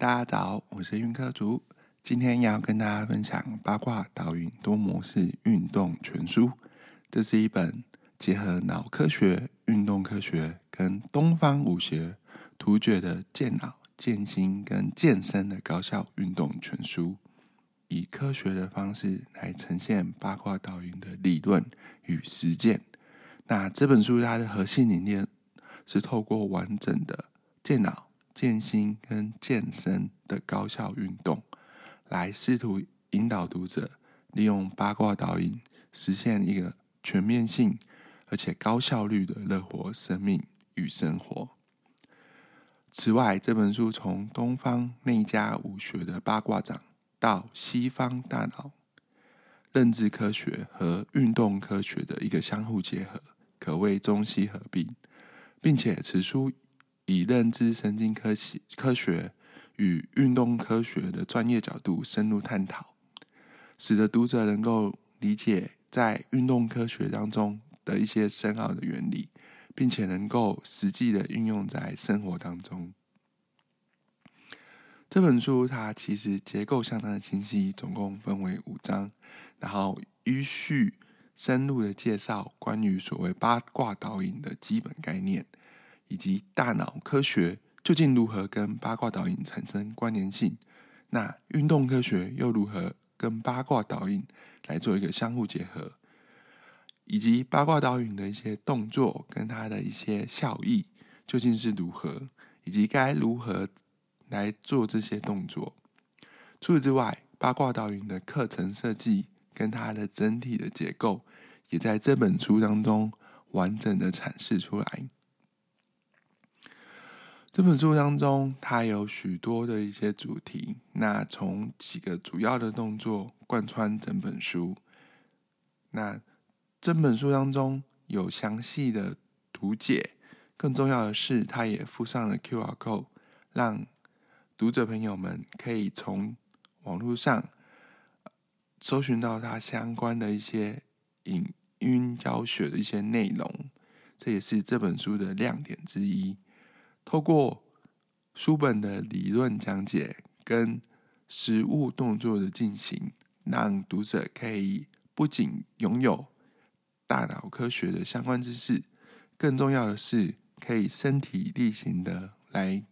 大家早，我是运科主，今天要跟大家分享《八卦导引多模式运动全书》。这是一本结合脑科学、运动科学跟东方武学突厥的健脑、健心跟健身的高效运动全书，以科学的方式来呈现八卦导引的理论与实践。那这本书它的核心理念是透过完整的健脑。健心跟健身的高效运动，来试图引导读者利用八卦导引，实现一个全面性而且高效率的乐活生命与生活。此外，这本书从东方内家武学的八卦掌，到西方大脑认知科学和运动科学的一个相互结合，可谓中西合并，并且此书。以认知神经科学、科学与运动科学的专业角度深入探讨，使得读者能够理解在运动科学当中的一些深奥的原理，并且能够实际的运用在生活当中。这本书它其实结构相当的清晰，总共分为五章，然后依序深入的介绍关于所谓八卦导引的基本概念。以及大脑科学究竟如何跟八卦导引产生关联性？那运动科学又如何跟八卦导引来做一个相互结合？以及八卦导引的一些动作跟它的一些效益究竟是如何？以及该如何来做这些动作？除此之外，八卦导引的课程设计跟它的整体的结构，也在这本书当中完整的阐释出来。这本书当中，它有许多的一些主题。那从几个主要的动作贯穿整本书。那这本书当中有详细的图解，更重要的是，它也附上了 Q R code，让读者朋友们可以从网络上搜寻到它相关的一些影音教学的一些内容。这也是这本书的亮点之一。透过书本的理论讲解跟实物动作的进行，让读者可以不仅拥有大脑科学的相关知识，更重要的是可以身体力行的来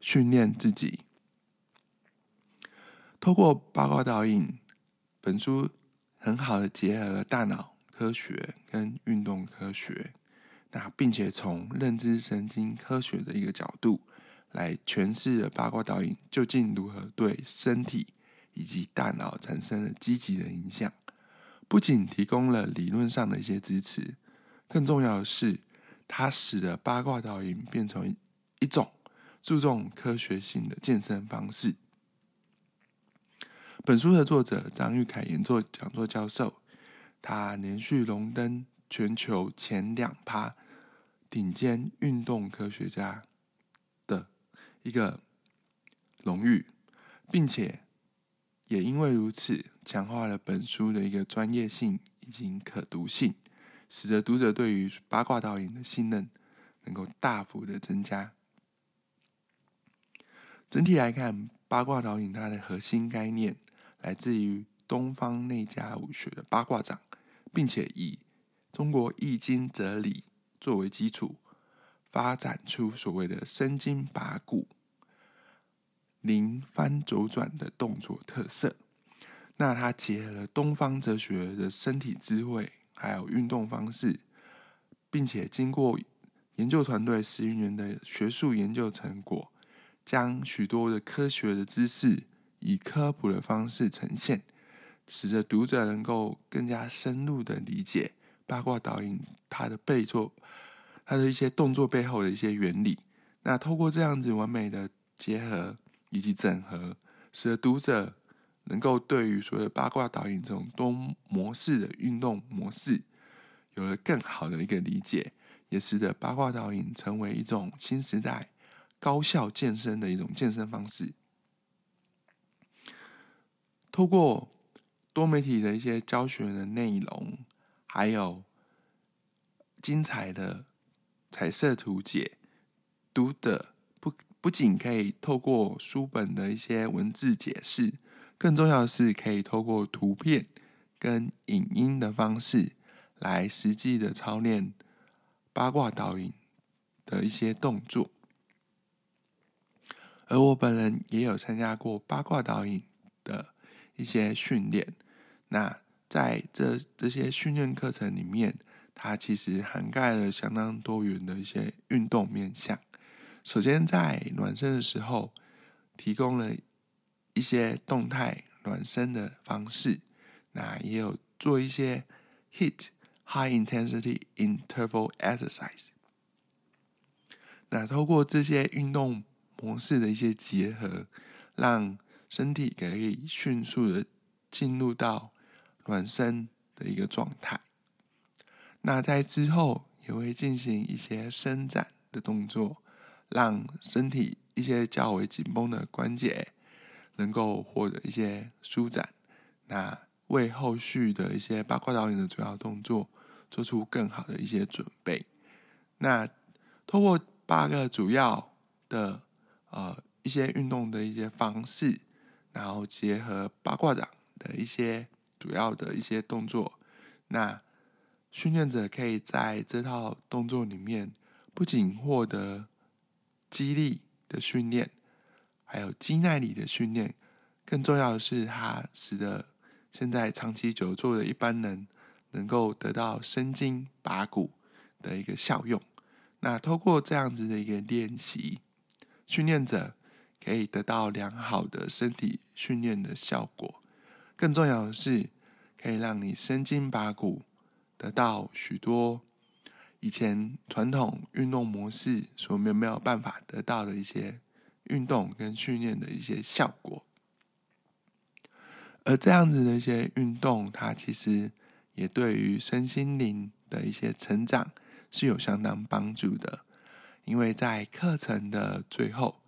训练自己。透过报告导引，本书很好的结合了大脑科学跟运动科学。那并且从认知神经科学的一个角度来诠释了八卦导引究竟如何对身体以及大脑产生了积极的影响，不仅提供了理论上的一些支持，更重要的是，它使得八卦导引变成一种注重科学性的健身方式。本书的作者张玉凯演作讲座教授，他连续荣登全球前两趴。顶尖运动科学家的一个荣誉，并且也因为如此，强化了本书的一个专业性以及可读性，使得读者对于八卦导引的信任能够大幅的增加。整体来看，八卦导引它的核心概念来自于东方内家武学的八卦掌，并且以中国易经哲理。作为基础，发展出所谓的生筋拔骨、灵翻周转的动作特色。那它结合了东方哲学的身体智慧，还有运动方式，并且经过研究团队十余年的学术研究成果，将许多的科学的知识以科普的方式呈现，使得读者能够更加深入的理解。八卦导引，它的背作，它的一些动作背后的一些原理，那透过这样子完美的结合以及整合，使得读者能够对于所谓八卦导引这种多模式的运动模式，有了更好的一个理解，也使得八卦导引成为一种新时代高效健身的一种健身方式。透过多媒体的一些教学的内容。还有精彩的彩色图解，读的不不仅可以透过书本的一些文字解释，更重要的是可以透过图片跟影音的方式来实际的操练八卦导引的一些动作。而我本人也有参加过八卦导引的一些训练。那在这这些训练课程里面，它其实涵盖了相当多元的一些运动面向。首先，在暖身的时候，提供了一些动态暖身的方式。那也有做一些 HIT High Intensity Interval Exercise。那透过这些运动模式的一些结合，让身体可以迅速的进入到暖身的一个状态。那在之后也会进行一些伸展的动作，让身体一些较为紧绷的关节能够获得一些舒展。那为后续的一些八卦导演的主要动作做出更好的一些准备。那通过八个主要的。呃，一些运动的一些方式，然后结合八卦掌的一些主要的一些动作，那训练者可以在这套动作里面，不仅获得肌力的训练，还有肌耐力的训练，更重要的是，它使得现在长期久坐的一般人能够得到生筋拔骨的一个效用。那透过这样子的一个练习。训练者可以得到良好的身体训练的效果，更重要的是，可以让你身筋拔骨，得到许多以前传统运动模式所没有没有办法得到的一些运动跟训练的一些效果。而这样子的一些运动，它其实也对于身心灵的一些成长是有相当帮助的。因为在课程的最后，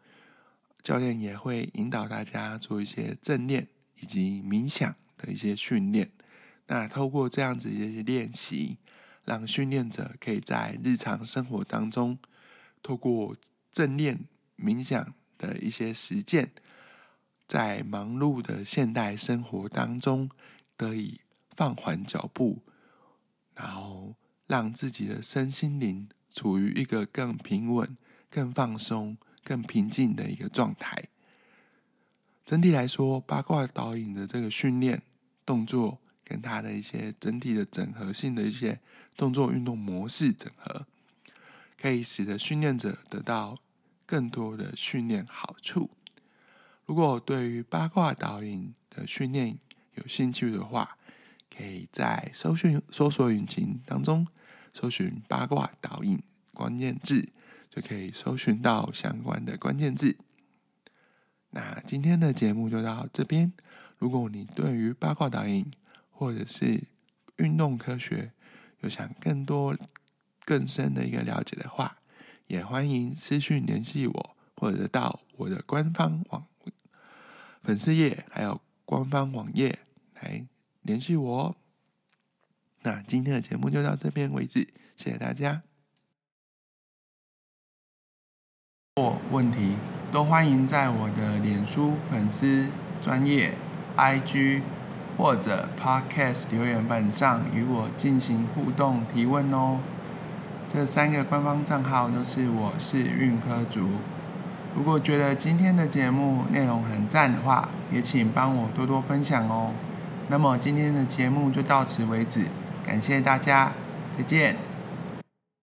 教练也会引导大家做一些正念以及冥想的一些训练。那透过这样子一些练习，让训练者可以在日常生活当中，透过正念冥想的一些实践，在忙碌的现代生活当中，得以放缓脚步，然后让自己的身心灵。处于一个更平稳、更放松、更平静的一个状态。整体来说，八卦导引的这个训练动作，跟它的一些整体的整合性的一些动作运动模式整合，可以使得训练者得到更多的训练好处。如果对于八卦导引的训练有兴趣的话，可以在搜寻搜索引擎当中搜寻“八卦导引”。关键字就可以搜寻到相关的关键字。那今天的节目就到这边。如果你对于八卦导引或者是运动科学有想更多更深的一个了解的话，也欢迎私讯联系我，或者到我的官方网粉丝页还有官方网页来联系我。那今天的节目就到这边为止，谢谢大家。或问题都欢迎在我的脸书粉丝专业 IG 或者 Podcast 留言板上与我进行互动提问哦。这三个官方账号都是我是运科族。如果觉得今天的节目内容很赞的话，也请帮我多多分享哦。那么今天的节目就到此为止，感谢大家，再见。